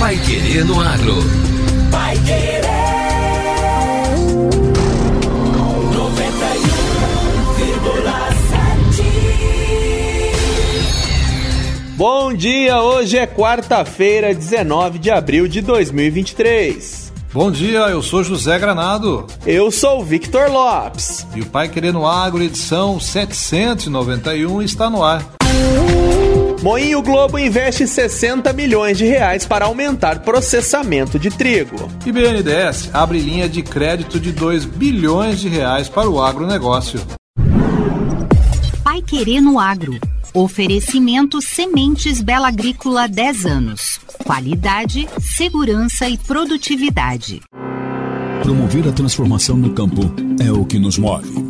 Pai Querer no Agro. Pai Querer. 91,7. Bom dia, hoje é quarta-feira, 19 de abril de 2023. Bom dia, eu sou José Granado. Eu sou Victor Lopes. E o Pai Querendo Agro, edição 791, está no ar. Moinho Globo investe 60 milhões de reais para aumentar processamento de trigo. E BNDES abre linha de crédito de 2 bilhões de reais para o agronegócio. Pai Querer no Agro. Oferecimento Sementes Bela Agrícola 10 anos. Qualidade, segurança e produtividade. Promover a transformação no campo é o que nos move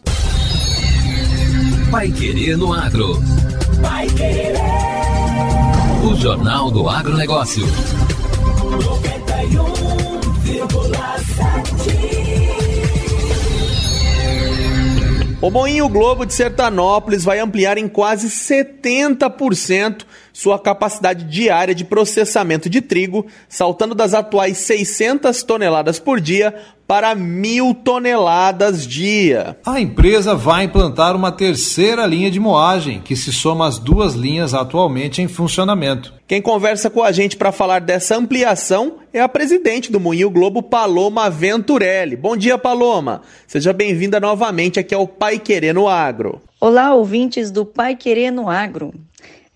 Pai Querer no Agro. Pai Querer. O Jornal do Agronegócio. 91,7. O Moinho Globo de Sertanópolis vai ampliar em quase 70% sua capacidade diária de processamento de trigo, saltando das atuais 600 toneladas por dia para mil toneladas dia. A empresa vai implantar uma terceira linha de moagem, que se soma às duas linhas atualmente em funcionamento. Quem conversa com a gente para falar dessa ampliação é a presidente do Moinho Globo, Paloma Venturelli. Bom dia, Paloma. Seja bem-vinda novamente aqui ao Pai Querer no Agro. Olá, ouvintes do Pai Querer no Agro.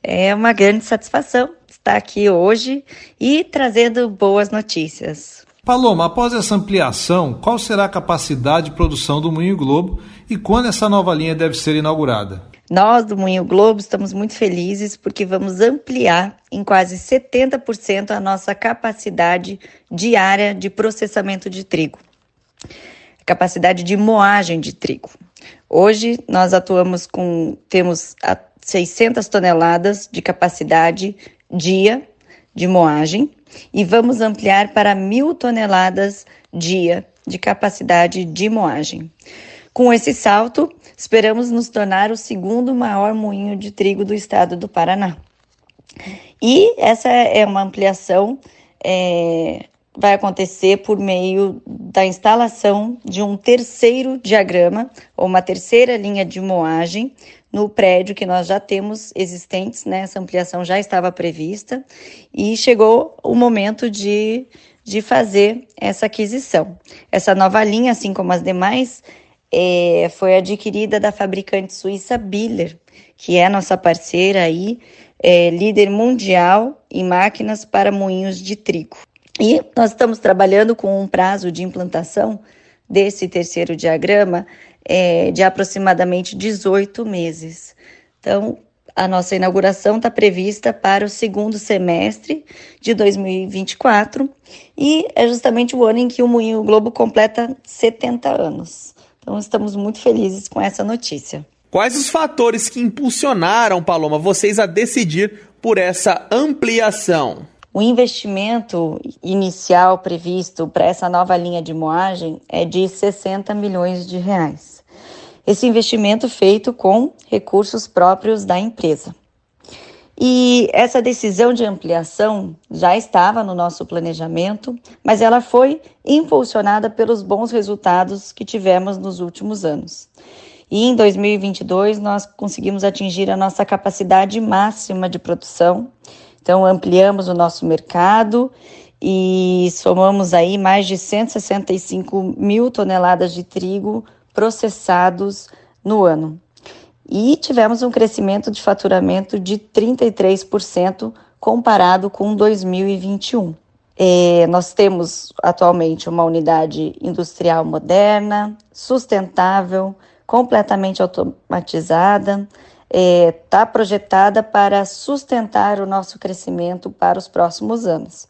É uma grande satisfação estar aqui hoje e trazendo boas notícias. Paloma, após essa ampliação, qual será a capacidade de produção do Moinho Globo e quando essa nova linha deve ser inaugurada? Nós do Moinho Globo estamos muito felizes porque vamos ampliar em quase 70% a nossa capacidade diária de processamento de trigo, capacidade de moagem de trigo. Hoje nós atuamos com temos 600 toneladas de capacidade dia de moagem e vamos ampliar para mil toneladas dia de capacidade de moagem. Com esse salto, esperamos nos tornar o segundo maior moinho de trigo do estado do Paraná. E essa é uma ampliação, é, vai acontecer por meio da instalação de um terceiro diagrama, ou uma terceira linha de moagem, no prédio que nós já temos existentes, né? Essa ampliação já estava prevista e chegou o momento de, de fazer essa aquisição. Essa nova linha, assim como as demais, é, foi adquirida da fabricante suíça Biller, que é nossa parceira aí, é, líder mundial em máquinas para moinhos de trigo. E nós estamos trabalhando com um prazo de implantação desse terceiro diagrama é, de aproximadamente 18 meses. Então, a nossa inauguração está prevista para o segundo semestre de 2024 e é justamente o ano em que o Moinho Globo completa 70 anos. Então, estamos muito felizes com essa notícia. Quais os fatores que impulsionaram, Paloma, vocês a decidir por essa ampliação? O investimento inicial previsto para essa nova linha de moagem é de 60 milhões de reais. Esse investimento feito com recursos próprios da empresa. E essa decisão de ampliação já estava no nosso planejamento, mas ela foi impulsionada pelos bons resultados que tivemos nos últimos anos. E em 2022 nós conseguimos atingir a nossa capacidade máxima de produção então, ampliamos o nosso mercado e somamos aí mais de 165 mil toneladas de trigo processados no ano. E tivemos um crescimento de faturamento de 33% comparado com 2021. É, nós temos atualmente uma unidade industrial moderna, sustentável, completamente automatizada, está é, tá projetada para sustentar o nosso crescimento para os próximos anos.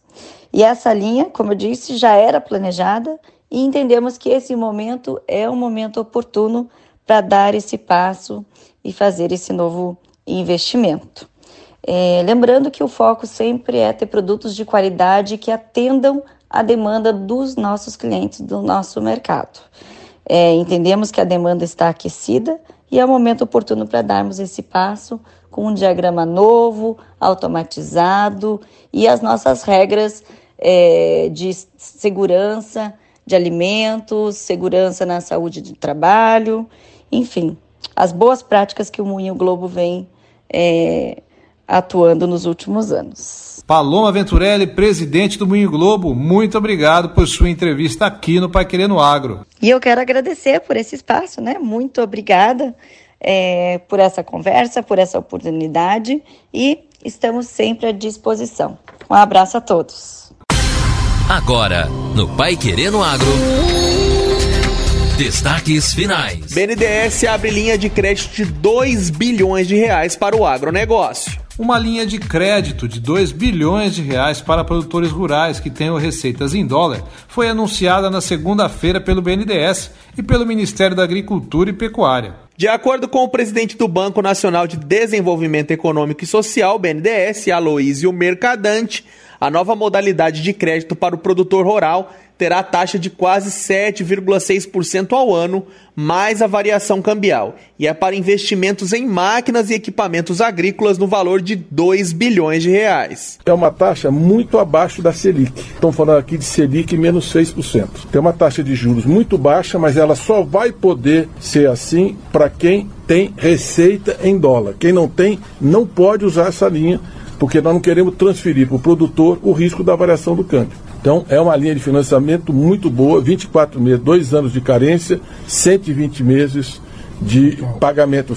E essa linha, como eu disse, já era planejada e entendemos que esse momento é um momento oportuno para dar esse passo e fazer esse novo investimento. É, lembrando que o foco sempre é ter produtos de qualidade que atendam a demanda dos nossos clientes, do nosso mercado. É, entendemos que a demanda está aquecida e é o momento oportuno para darmos esse passo com um diagrama novo, automatizado e as nossas regras é, de segurança de alimentos, segurança na saúde do trabalho, enfim, as boas práticas que o Moinho Globo vem é, atuando nos últimos anos. Paloma Venturelli, presidente do Moinho Globo, muito obrigado por sua entrevista aqui no Pai Querendo Agro. E eu quero agradecer por esse espaço, né? Muito obrigada é, por essa conversa, por essa oportunidade e estamos sempre à disposição. Um abraço a todos. Agora, no Pai Querendo Agro. Destaques finais. BNDES abre linha de crédito de 2 bilhões de reais para o agronegócio. Uma linha de crédito de 2 bilhões de reais para produtores rurais que tenham receitas em dólar foi anunciada na segunda-feira pelo BNDES e pelo Ministério da Agricultura e Pecuária. De acordo com o presidente do Banco Nacional de Desenvolvimento Econômico e Social, BNDES, Aloísio Mercadante, a nova modalidade de crédito para o produtor rural terá taxa de quase 7,6% ao ano, mais a variação cambial, e é para investimentos em máquinas e equipamentos agrícolas no valor de 2 bilhões de reais. É uma taxa muito abaixo da Selic. Estamos falando aqui de Selic menos 6%. Tem uma taxa de juros muito baixa, mas ela só vai poder ser assim para quem tem receita em dólar. Quem não tem, não pode usar essa linha porque nós não queremos transferir para o produtor o risco da variação do câmbio. Então, é uma linha de financiamento muito boa, 24 meses, dois anos de carência, 120 meses de pagamento,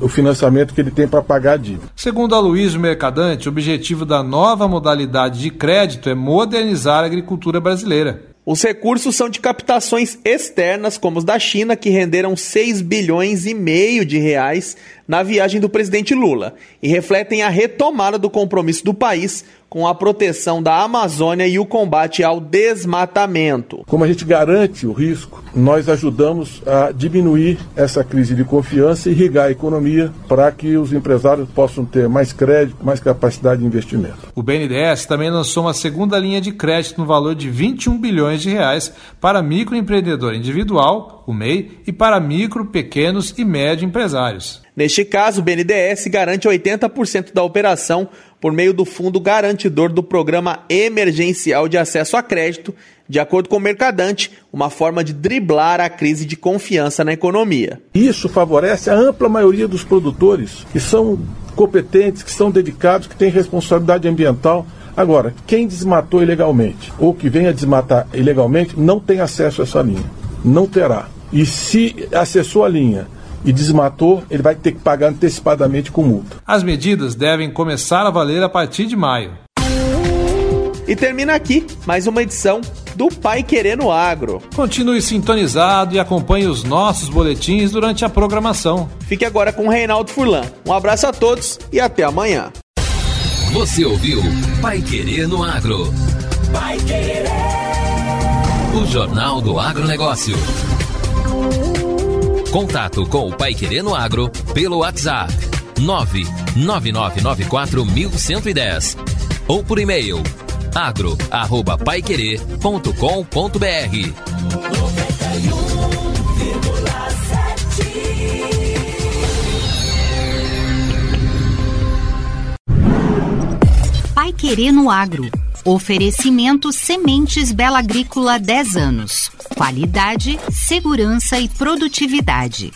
o financiamento que ele tem para pagar a dívida. Segundo a Luiz Mercadante, o objetivo da nova modalidade de crédito é modernizar a agricultura brasileira. Os recursos são de captações externas, como os da China, que renderam 6 bilhões e meio de reais na viagem do presidente Lula e refletem a retomada do compromisso do país com a proteção da Amazônia e o combate ao desmatamento. Como a gente garante o risco, nós ajudamos a diminuir essa crise de confiança e irrigar a economia para que os empresários possam ter mais crédito, mais capacidade de investimento. O BNDES também lançou uma segunda linha de crédito no valor de 21 bilhões de reais para microempreendedor individual, o MEI, e para micro, pequenos e médio empresários. Neste caso, o BNDES garante 80% da operação por meio do Fundo Garantidor do Programa Emergencial de Acesso a Crédito, de acordo com o Mercadante, uma forma de driblar a crise de confiança na economia. Isso favorece a ampla maioria dos produtores, que são competentes, que são dedicados, que têm responsabilidade ambiental. Agora, quem desmatou ilegalmente ou que venha desmatar ilegalmente não tem acesso a essa linha. Não terá. E se acessou a linha e desmatou, ele vai ter que pagar antecipadamente com multa. As medidas devem começar a valer a partir de maio. E termina aqui mais uma edição do Pai Querendo Agro. Continue sintonizado e acompanhe os nossos boletins durante a programação. Fique agora com o Reinaldo Furlan. Um abraço a todos e até amanhã. Você ouviu Pai Querendo Agro. Pai Querer. O Jornal do Agronegócio. Contato com o Pai Querendo Agro pelo WhatsApp 999941110 ou por e-mail agro@paiquerer.com.br. Pai Querer no Agro. Oferecimento Sementes Bela Agrícola 10 anos. Qualidade, segurança e produtividade.